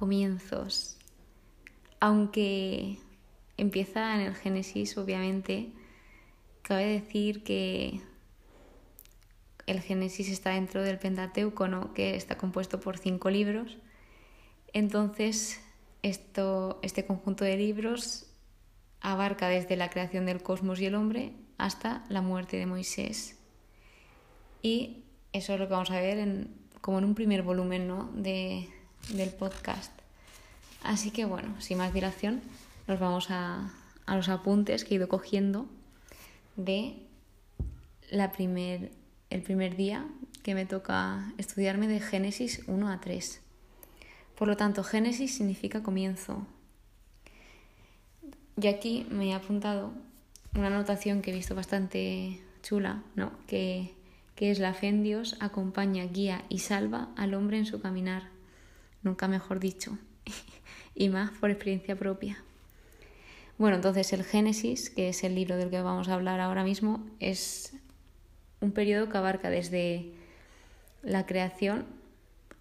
comienzos. Aunque empieza en el Génesis, obviamente, cabe decir que el Génesis está dentro del Pentateuco, ¿no? que está compuesto por cinco libros. Entonces, esto, este conjunto de libros abarca desde la creación del cosmos y el hombre hasta la muerte de Moisés. Y eso es lo que vamos a ver como en un primer volumen ¿no? de, del podcast. Así que bueno, sin más dilación, nos vamos a, a los apuntes que he ido cogiendo de la primer, el primer día que me toca estudiarme de Génesis 1 a 3. Por lo tanto, Génesis significa comienzo. Y aquí me he apuntado una anotación que he visto bastante chula, ¿no? Que, que es la fe en Dios acompaña, guía y salva al hombre en su caminar. Nunca mejor dicho. y más por experiencia propia. Bueno, entonces el Génesis, que es el libro del que vamos a hablar ahora mismo, es un periodo que abarca desde la creación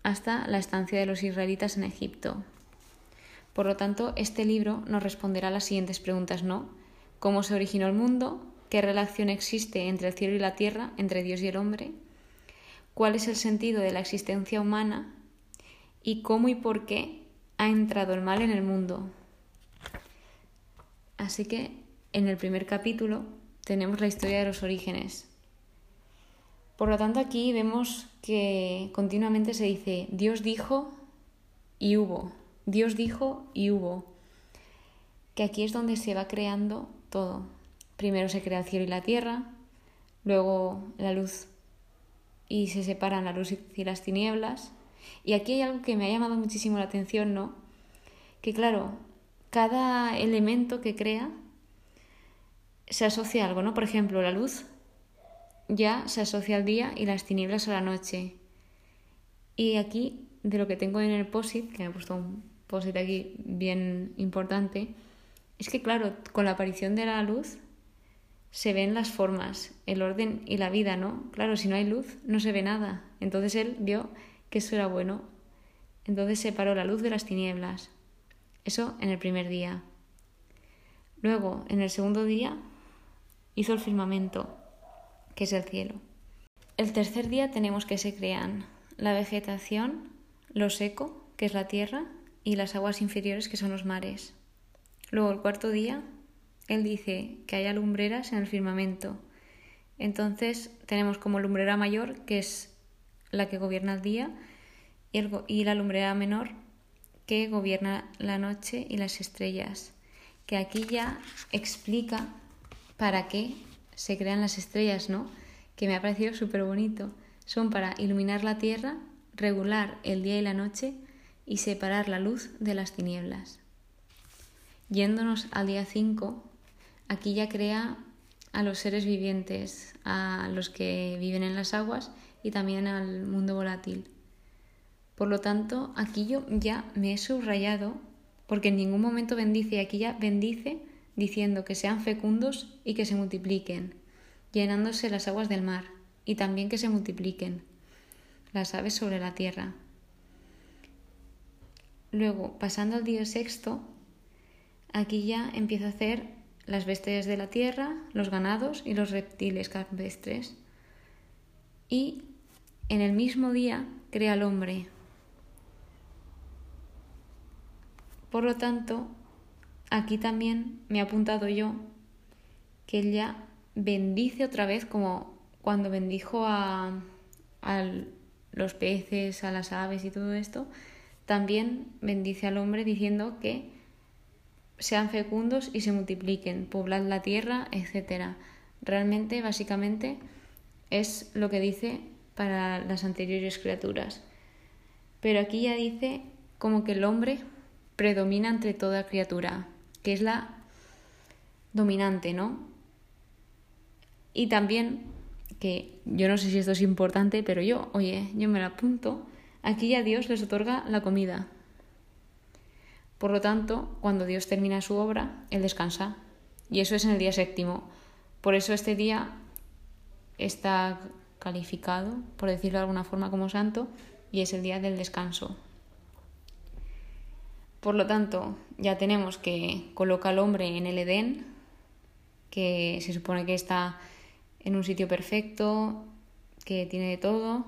hasta la estancia de los israelitas en Egipto. Por lo tanto, este libro nos responderá las siguientes preguntas, ¿no? ¿Cómo se originó el mundo? ¿Qué relación existe entre el cielo y la tierra, entre Dios y el hombre? ¿Cuál es el sentido de la existencia humana? ¿Y cómo y por qué ha entrado el mal en el mundo? Así que en el primer capítulo tenemos la historia de los orígenes. Por lo tanto, aquí vemos que continuamente se dice Dios dijo y hubo, Dios dijo y hubo. Que aquí es donde se va creando todo. Primero se crea el cielo y la tierra, luego la luz y se separan la luz y las tinieblas. Y aquí hay algo que me ha llamado muchísimo la atención, ¿no? Que claro, cada elemento que crea se asocia a algo, ¿no? Por ejemplo, la luz ya se asocia al día y las tinieblas a la noche. Y aquí, de lo que tengo en el POSIT, que me he puesto un POSIT aquí bien importante, es que, claro, con la aparición de la luz se ven las formas, el orden y la vida, ¿no? Claro, si no hay luz, no se ve nada. Entonces él vio que eso era bueno. Entonces separó la luz de las tinieblas. Eso en el primer día. Luego, en el segundo día, hizo el firmamento, que es el cielo. El tercer día tenemos que se crean la vegetación, lo seco, que es la tierra, y las aguas inferiores, que son los mares. Luego, el cuarto día, él dice que haya lumbreras en el firmamento. Entonces, tenemos como lumbrera mayor, que es la que gobierna el día, y, la lumbrera menor, que gobierna la noche y las estrellas, que aquí ya explica para qué se crean las estrellas, ¿no? Que me ha parecido súper bonito. Son para iluminar la tierra, regular el día y la noche y separar la luz de las tinieblas. Yéndonos al día 5, aquí ya crea a los seres vivientes, a los que viven en las aguas y también al mundo volátil. Por lo tanto, aquí yo ya me he subrayado, porque en ningún momento bendice, aquí ya bendice diciendo que sean fecundos y que se multipliquen, llenándose las aguas del mar, y también que se multipliquen las aves sobre la tierra. Luego, pasando al día sexto, aquí ya empieza a hacer las bestias de la tierra, los ganados y los reptiles campestres. Y en el mismo día crea al hombre, Por lo tanto, aquí también me he apuntado yo que él ya bendice otra vez como cuando bendijo a, a los peces, a las aves y todo esto, también bendice al hombre diciendo que sean fecundos y se multipliquen, poblad la tierra, etc. Realmente, básicamente, es lo que dice para las anteriores criaturas. Pero aquí ya dice como que el hombre predomina entre toda criatura, que es la dominante, ¿no? Y también, que yo no sé si esto es importante, pero yo, oye, yo me lo apunto, aquí ya Dios les otorga la comida. Por lo tanto, cuando Dios termina su obra, Él descansa. Y eso es en el día séptimo. Por eso este día está calificado, por decirlo de alguna forma, como santo, y es el día del descanso. Por lo tanto, ya tenemos que coloca al hombre en el Edén, que se supone que está en un sitio perfecto, que tiene de todo.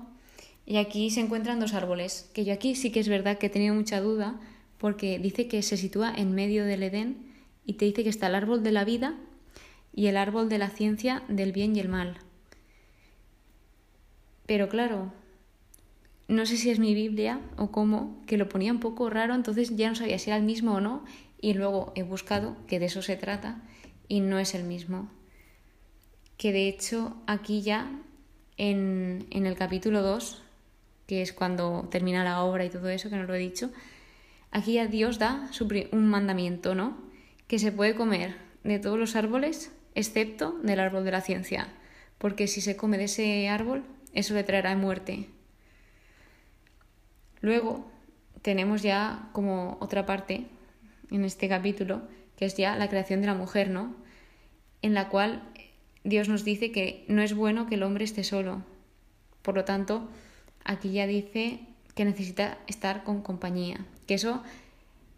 Y aquí se encuentran dos árboles, que yo aquí sí que es verdad que he tenido mucha duda, porque dice que se sitúa en medio del Edén y te dice que está el árbol de la vida y el árbol de la ciencia del bien y el mal. Pero claro, no sé si es mi Biblia o cómo, que lo ponía un poco raro, entonces ya no sabía si era el mismo o no, y luego he buscado que de eso se trata y no es el mismo. Que de hecho aquí ya en, en el capítulo 2, que es cuando termina la obra y todo eso, que no lo he dicho, aquí ya Dios da un mandamiento, ¿no? Que se puede comer de todos los árboles excepto del árbol de la ciencia, porque si se come de ese árbol, eso le traerá muerte. Luego tenemos ya como otra parte en este capítulo, que es ya la creación de la mujer, ¿no? En la cual Dios nos dice que no es bueno que el hombre esté solo. Por lo tanto, aquí ya dice que necesita estar con compañía. Que eso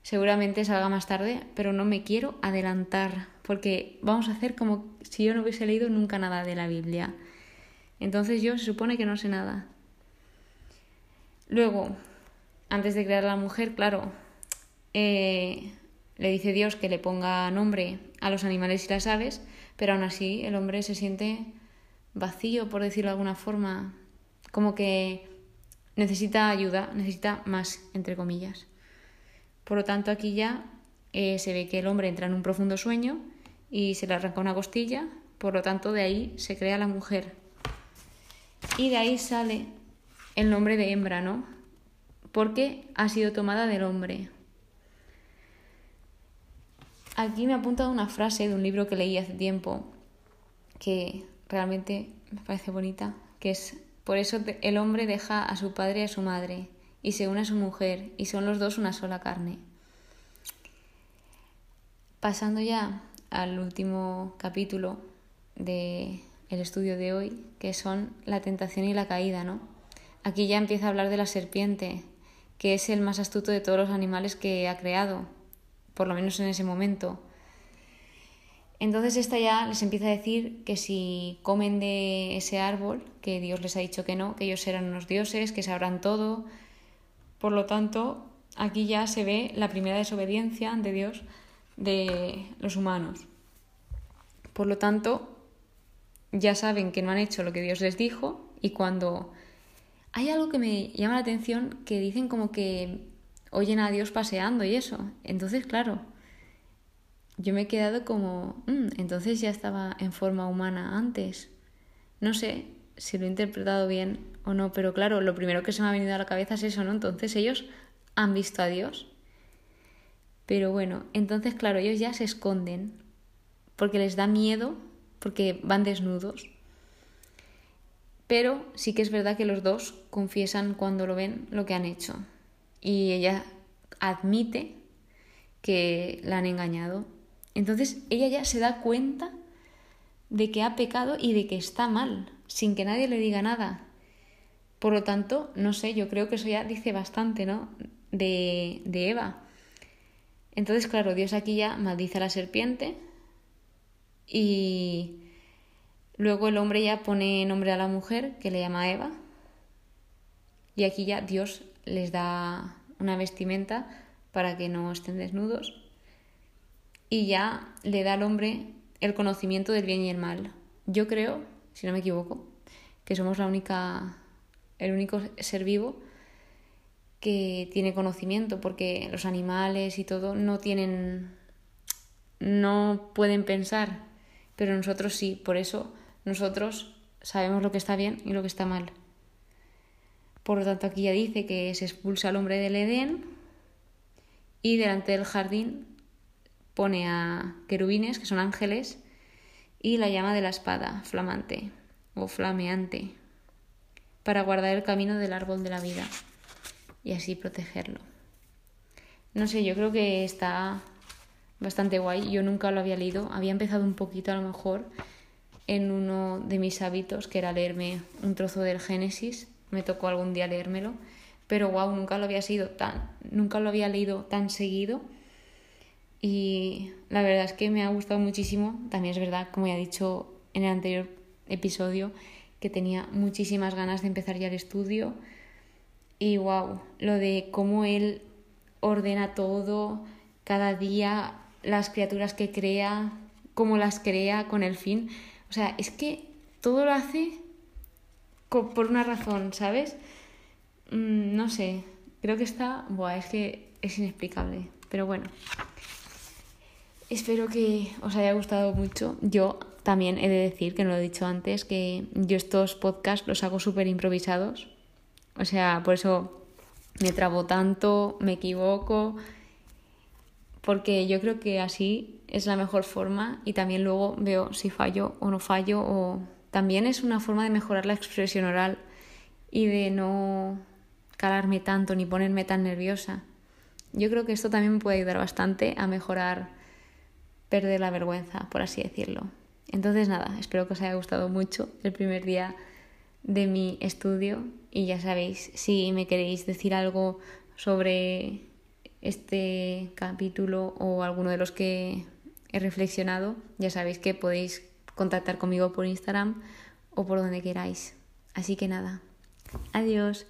seguramente salga más tarde, pero no me quiero adelantar, porque vamos a hacer como si yo no hubiese leído nunca nada de la Biblia. Entonces yo se supone que no sé nada. Luego, antes de crear a la mujer, claro, eh, le dice Dios que le ponga nombre a los animales y las aves, pero aún así el hombre se siente vacío, por decirlo de alguna forma, como que necesita ayuda, necesita más, entre comillas. Por lo tanto, aquí ya eh, se ve que el hombre entra en un profundo sueño y se le arranca una costilla, por lo tanto, de ahí se crea la mujer. Y de ahí sale el nombre de hembra, ¿no? Porque ha sido tomada del hombre. Aquí me ha apuntado una frase de un libro que leí hace tiempo que realmente me parece bonita, que es, por eso el hombre deja a su padre y a su madre y se une a su mujer y son los dos una sola carne. Pasando ya al último capítulo del el estudio de hoy, que son la tentación y la caída, ¿no? Aquí ya empieza a hablar de la serpiente, que es el más astuto de todos los animales que ha creado, por lo menos en ese momento. Entonces esta ya les empieza a decir que si comen de ese árbol, que Dios les ha dicho que no, que ellos serán unos dioses, que sabrán todo. Por lo tanto, aquí ya se ve la primera desobediencia ante Dios de los humanos. Por lo tanto, ya saben que no han hecho lo que Dios les dijo y cuando hay algo que me llama la atención que dicen como que oyen a Dios paseando y eso. Entonces, claro, yo me he quedado como, mm, entonces ya estaba en forma humana antes. No sé si lo he interpretado bien o no, pero claro, lo primero que se me ha venido a la cabeza es eso, ¿no? Entonces ellos han visto a Dios. Pero bueno, entonces claro, ellos ya se esconden porque les da miedo, porque van desnudos. Pero sí que es verdad que los dos confiesan cuando lo ven lo que han hecho y ella admite que la han engañado. Entonces ella ya se da cuenta de que ha pecado y de que está mal, sin que nadie le diga nada. Por lo tanto, no sé, yo creo que eso ya dice bastante, ¿no? De, de Eva. Entonces, claro, Dios aquí ya maldice a la serpiente y luego el hombre ya pone nombre a la mujer que le llama Eva. Y aquí ya Dios les da una vestimenta para que no estén desnudos y ya le da al hombre el conocimiento del bien y el mal. Yo creo, si no me equivoco, que somos la única, el único ser vivo que tiene conocimiento, porque los animales y todo no tienen, no pueden pensar, pero nosotros sí, por eso nosotros sabemos lo que está bien y lo que está mal. Por lo tanto, aquí ya dice que se expulsa al hombre del Edén y delante del jardín pone a querubines, que son ángeles, y la llama de la espada, flamante o flameante, para guardar el camino del árbol de la vida y así protegerlo. No sé, yo creo que está bastante guay. Yo nunca lo había leído. Había empezado un poquito a lo mejor en uno de mis hábitos, que era leerme un trozo del Génesis me tocó algún día leérmelo, pero wow, nunca lo había sido tan, nunca lo había leído tan seguido. Y la verdad es que me ha gustado muchísimo. También es verdad, como ya he dicho en el anterior episodio, que tenía muchísimas ganas de empezar ya el estudio. Y wow, lo de cómo él ordena todo, cada día, las criaturas que crea, cómo las crea con el fin. O sea, es que todo lo hace por una razón, ¿sabes? Mm, no sé, creo que está, buah, es que es inexplicable, pero bueno. Espero que os haya gustado mucho. Yo también he de decir, que no lo he dicho antes, que yo estos podcasts los hago súper improvisados. O sea, por eso me trabo tanto, me equivoco, porque yo creo que así es la mejor forma y también luego veo si fallo o no fallo o también es una forma de mejorar la expresión oral y de no calarme tanto ni ponerme tan nerviosa. Yo creo que esto también puede ayudar bastante a mejorar, perder la vergüenza, por así decirlo. Entonces nada, espero que os haya gustado mucho el primer día de mi estudio y ya sabéis, si me queréis decir algo sobre este capítulo o alguno de los que he reflexionado, ya sabéis que podéis contactar conmigo por Instagram o por donde queráis. Así que nada, adiós.